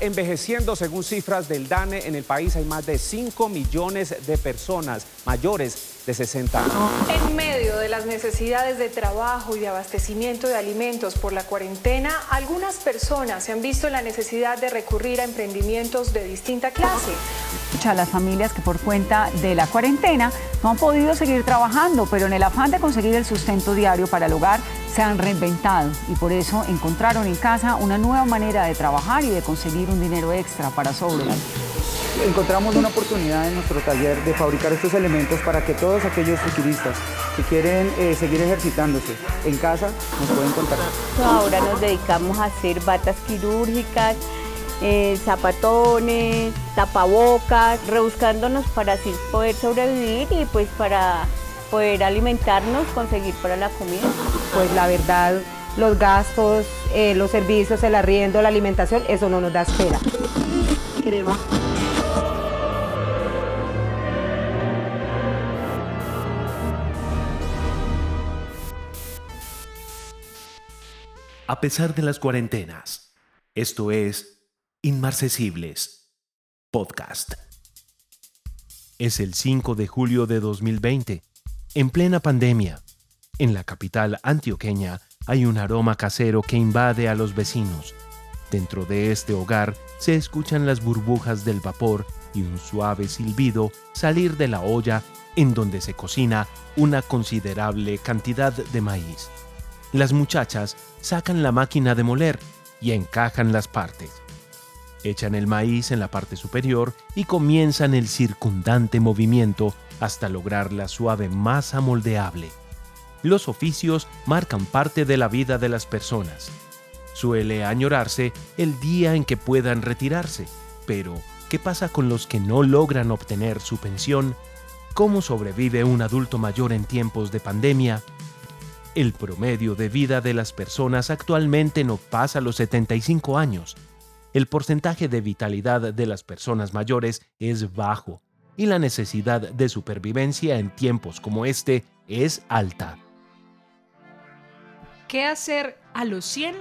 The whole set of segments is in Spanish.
envejeciendo. Según cifras del DANE, en el país hay más de 5 millones de personas mayores de 60 años. En medio de las necesidades de trabajo y de abastecimiento de alimentos por la cuarentena, algunas personas se han visto la necesidad de recurrir a emprendimientos de distinta clase. A las familias que por cuenta de la cuarentena no han podido seguir trabajando, pero en el afán de conseguir el sustento diario para el hogar se han reinventado y por eso encontraron en casa una nueva manera de trabajar y de conseguir un dinero extra para sobrevivir encontramos una oportunidad en nuestro taller de fabricar estos elementos para que todos aquellos futuristas que quieren eh, seguir ejercitándose en casa nos pueden contactar. Ahora nos dedicamos a hacer batas quirúrgicas, eh, zapatones, tapabocas, rebuscándonos para así poder sobrevivir y pues para poder alimentarnos, conseguir para la comida. Pues la verdad, los gastos, eh, los servicios, el arriendo, la alimentación, eso no nos da espera. Crema. a pesar de las cuarentenas. Esto es Inmarcesibles Podcast. Es el 5 de julio de 2020, en plena pandemia. En la capital antioqueña hay un aroma casero que invade a los vecinos. Dentro de este hogar se escuchan las burbujas del vapor y un suave silbido salir de la olla en donde se cocina una considerable cantidad de maíz. Las muchachas sacan la máquina de moler y encajan las partes. Echan el maíz en la parte superior y comienzan el circundante movimiento hasta lograr la suave masa moldeable. Los oficios marcan parte de la vida de las personas. Suele añorarse el día en que puedan retirarse, pero ¿qué pasa con los que no logran obtener su pensión? ¿Cómo sobrevive un adulto mayor en tiempos de pandemia? El promedio de vida de las personas actualmente no pasa los 75 años. El porcentaje de vitalidad de las personas mayores es bajo y la necesidad de supervivencia en tiempos como este es alta. ¿Qué hacer a los 100?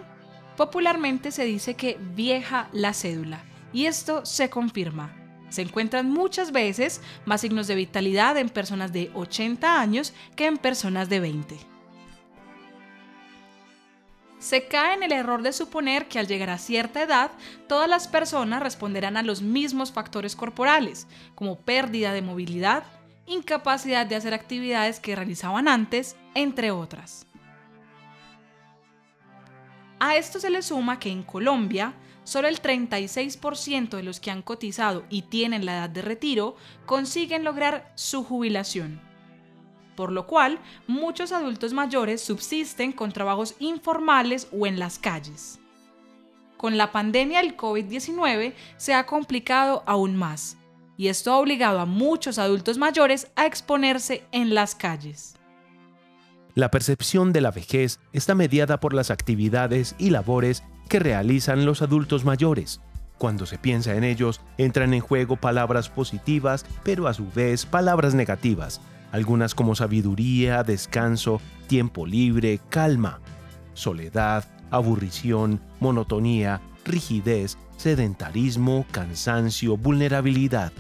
Popularmente se dice que vieja la cédula y esto se confirma. Se encuentran muchas veces más signos de vitalidad en personas de 80 años que en personas de 20 se cae en el error de suponer que al llegar a cierta edad, todas las personas responderán a los mismos factores corporales, como pérdida de movilidad, incapacidad de hacer actividades que realizaban antes, entre otras. A esto se le suma que en Colombia, solo el 36% de los que han cotizado y tienen la edad de retiro consiguen lograr su jubilación por lo cual muchos adultos mayores subsisten con trabajos informales o en las calles. Con la pandemia del COVID-19 se ha complicado aún más, y esto ha obligado a muchos adultos mayores a exponerse en las calles. La percepción de la vejez está mediada por las actividades y labores que realizan los adultos mayores. Cuando se piensa en ellos, entran en juego palabras positivas, pero a su vez palabras negativas, algunas como sabiduría, descanso, tiempo libre, calma, soledad, aburrición, monotonía, rigidez, sedentarismo, cansancio, vulnerabilidad.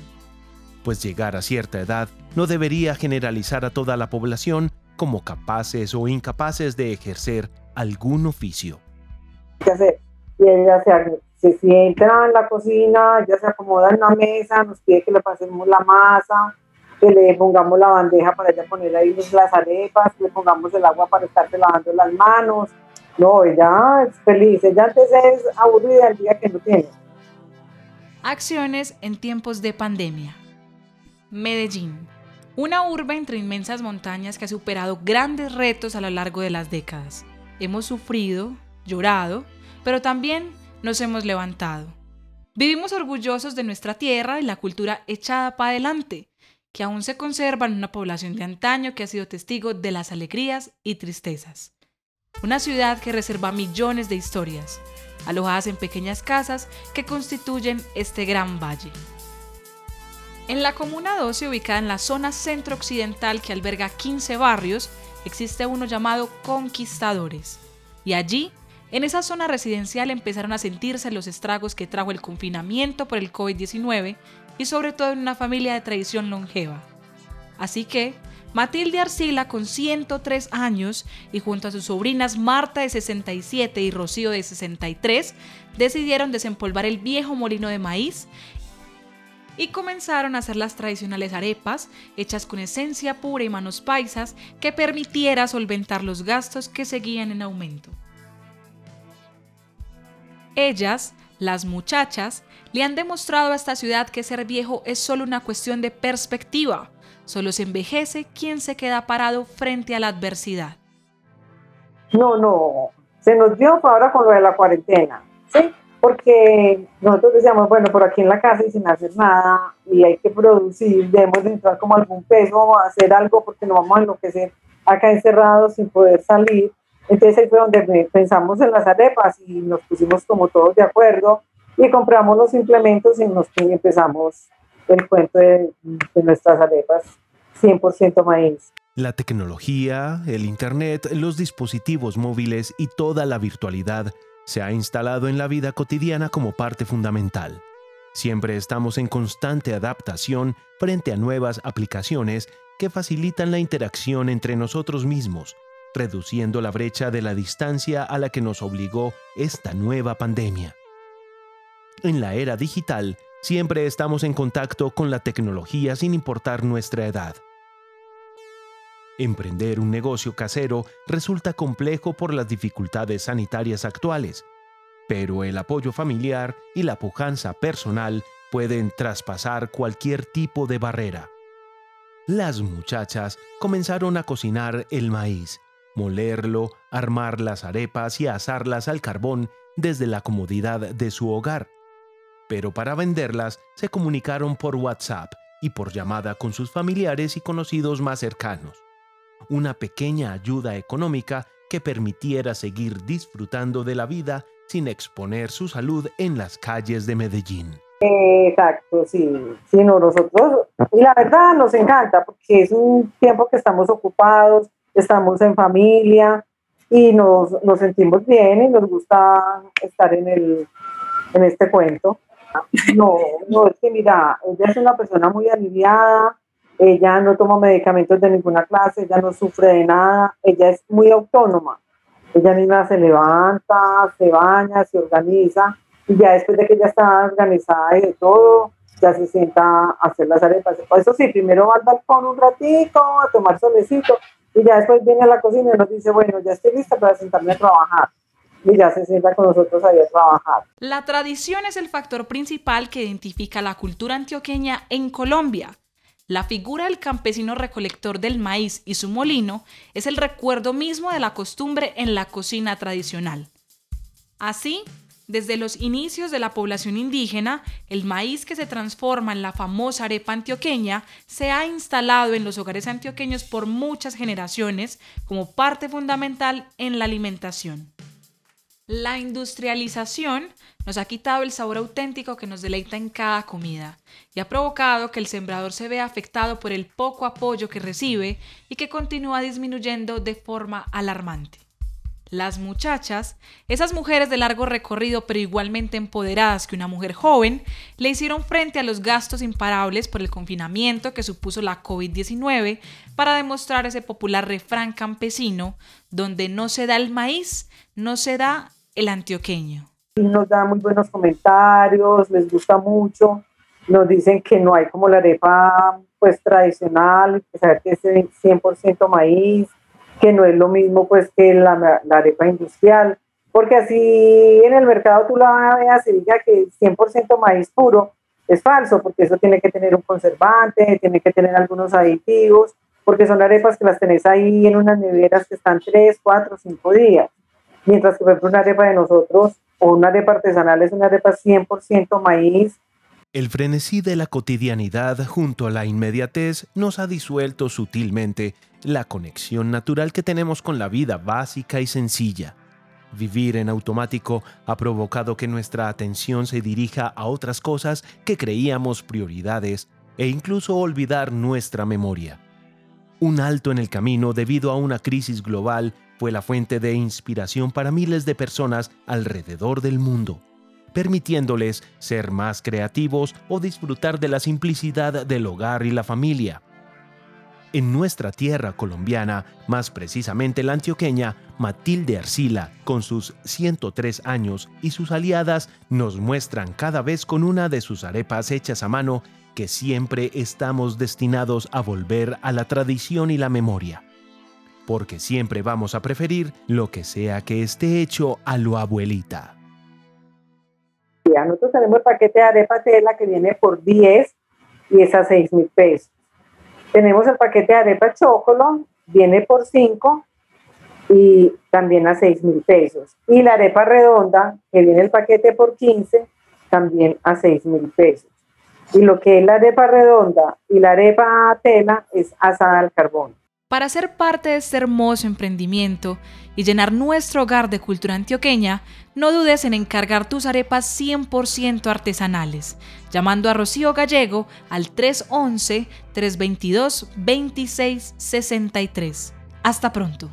Pues llegar a cierta edad no debería generalizar a toda la población como capaces o incapaces de ejercer algún oficio. Y ella se, se sienta en la cocina, ya se acomoda en la mesa, nos pide que le pasemos la masa, que le pongamos la bandeja para ella poner ahí las arepas, que le pongamos el agua para estarse lavando las manos. No, ella es feliz, ella antes es aburrida el día que no tiene. Acciones en tiempos de pandemia. Medellín, una urbe entre inmensas montañas que ha superado grandes retos a lo largo de las décadas. Hemos sufrido, llorado, pero también nos hemos levantado. Vivimos orgullosos de nuestra tierra y la cultura echada para adelante que aún se conserva en una población de antaño que ha sido testigo de las alegrías y tristezas. Una ciudad que reserva millones de historias, alojadas en pequeñas casas que constituyen este gran valle. En la Comuna 12, ubicada en la zona centro-occidental que alberga 15 barrios, existe uno llamado Conquistadores, y allí En esa zona residencial empezaron a sentirse los estragos que trajo el confinamiento por el COVID-19 y sobre todo en una familia de tradición longeva. Así que, Matilde Arcila, con 103 años, y junto a sus sobrinas Marta de 67 y Rocío de 63, decidieron desempolvar el viejo molino de maíz y comenzaron a hacer las tradicionales arepas, hechas con esencia pura y manos paisas, que permitiera solventar los gastos que seguían en aumento. Ellas, las muchachas, le han demostrado a esta ciudad que ser viejo es solo una cuestión de perspectiva. Solo se envejece quien se queda parado frente a la adversidad. No, no, se nos dio ahora con lo de la cuarentena, ¿sí? Porque nosotros decíamos, bueno, por aquí en la casa y sin hacer nada, y hay que producir, debemos entrar como algún peso, hacer algo porque nos vamos a enloquecer acá encerrados sin poder salir. Entonces ahí fue donde pensamos en las arepas y nos pusimos como todos de acuerdo y compramos los implementos y nos empezamos el cuento de, de nuestras arepas 100% maíz. La tecnología, el Internet, los dispositivos móviles y toda la virtualidad se ha instalado en la vida cotidiana como parte fundamental. Siempre estamos en constante adaptación frente a nuevas aplicaciones que facilitan la interacción entre nosotros mismos, reduciendo la brecha de la distancia a la que nos obligó esta nueva pandemia. En la era digital, siempre estamos en contacto con la tecnología sin importar nuestra edad. Emprender un negocio casero resulta complejo por las dificultades sanitarias actuales, pero el apoyo familiar y la pujanza personal pueden traspasar cualquier tipo de barrera. Las muchachas comenzaron a cocinar el maíz, molerlo, armar las arepas y asarlas al carbón desde la comodidad de su hogar. Pero para venderlas se comunicaron por WhatsApp y por llamada con sus familiares y conocidos más cercanos una pequeña ayuda económica que permitiera seguir disfrutando de la vida sin exponer su salud en las calles de Medellín. Exacto, sí, sí, nosotros, y la verdad nos encanta porque es un tiempo que estamos ocupados, estamos en familia y nos, nos sentimos bien y nos gusta estar en, el, en este cuento. No, no, es que mira, ella es una persona muy aliviada, ella no toma medicamentos de ninguna clase, ella no sufre de nada, ella es muy autónoma. Ella misma se levanta, se baña, se organiza y ya después de que ella está organizada y de todo, ya se sienta a hacer las arepas. Eso sí, primero va al balcón un ratito a tomar solecito y ya después viene a la cocina y nos dice, bueno, ya estoy lista para sentarme a trabajar y ya se sienta con nosotros ahí a trabajar. La tradición es el factor principal que identifica la cultura antioqueña en Colombia. La figura del campesino recolector del maíz y su molino es el recuerdo mismo de la costumbre en la cocina tradicional. Así, desde los inicios de la población indígena, el maíz que se transforma en la famosa arepa antioqueña se ha instalado en los hogares antioqueños por muchas generaciones como parte fundamental en la alimentación. La industrialización nos ha quitado el sabor auténtico que nos deleita en cada comida y ha provocado que el sembrador se vea afectado por el poco apoyo que recibe y que continúa disminuyendo de forma alarmante. Las muchachas, esas mujeres de largo recorrido pero igualmente empoderadas que una mujer joven, le hicieron frente a los gastos imparables por el confinamiento que supuso la COVID-19 para demostrar ese popular refrán campesino donde no se da el maíz, no se da el antioqueño? Nos da muy buenos comentarios, les gusta mucho, nos dicen que no hay como la arepa pues tradicional, que saber que es 100% maíz, que no es lo mismo pues que la, la, arepa industrial, porque así en el mercado tú la veas y diga que 100% maíz puro es falso, porque eso tiene que tener un conservante, tiene que tener algunos aditivos, porque son arepas que las tenés ahí en unas neveras que están 3, 4, 5 días. Mientras que, por ejemplo, una arepa de nosotros o una arepa artesanal es una arepa 100% maíz. El frenesí de la cotidianidad junto a la inmediatez nos ha disuelto sutilmente la conexión natural que tenemos con la vida básica y sencilla. Vivir en automático ha provocado que nuestra atención se dirija a otras cosas que creíamos prioridades e incluso olvidar nuestra memoria. Un alto en el camino debido a una crisis global fue la fuente de inspiración para miles de personas alrededor del mundo, permitiéndoles ser más creativos o disfrutar de la simplicidad del hogar y la familia. En nuestra tierra colombiana, más precisamente la antioqueña, Matilde Arcila, con sus 103 años y sus aliadas, nos muestran cada vez con una de sus arepas hechas a mano que siempre estamos destinados a volver a la tradición y la memoria. Porque siempre vamos a preferir lo que sea que esté hecho a lo abuelita. Nosotros tenemos el paquete de arepa tela que viene por 10 y es a 6 mil pesos. Tenemos el paquete de arepa chocolate, viene por 5 y también a 6 mil pesos. Y la arepa redonda, que viene el paquete por 15, también a 6 mil pesos. Y lo que es la arepa redonda y la arepa tela es asada al carbón. Para ser parte de este hermoso emprendimiento y llenar nuestro hogar de cultura antioqueña, no dudes en encargar tus arepas 100% artesanales, llamando a Rocío Gallego al 311-322-2663. Hasta pronto.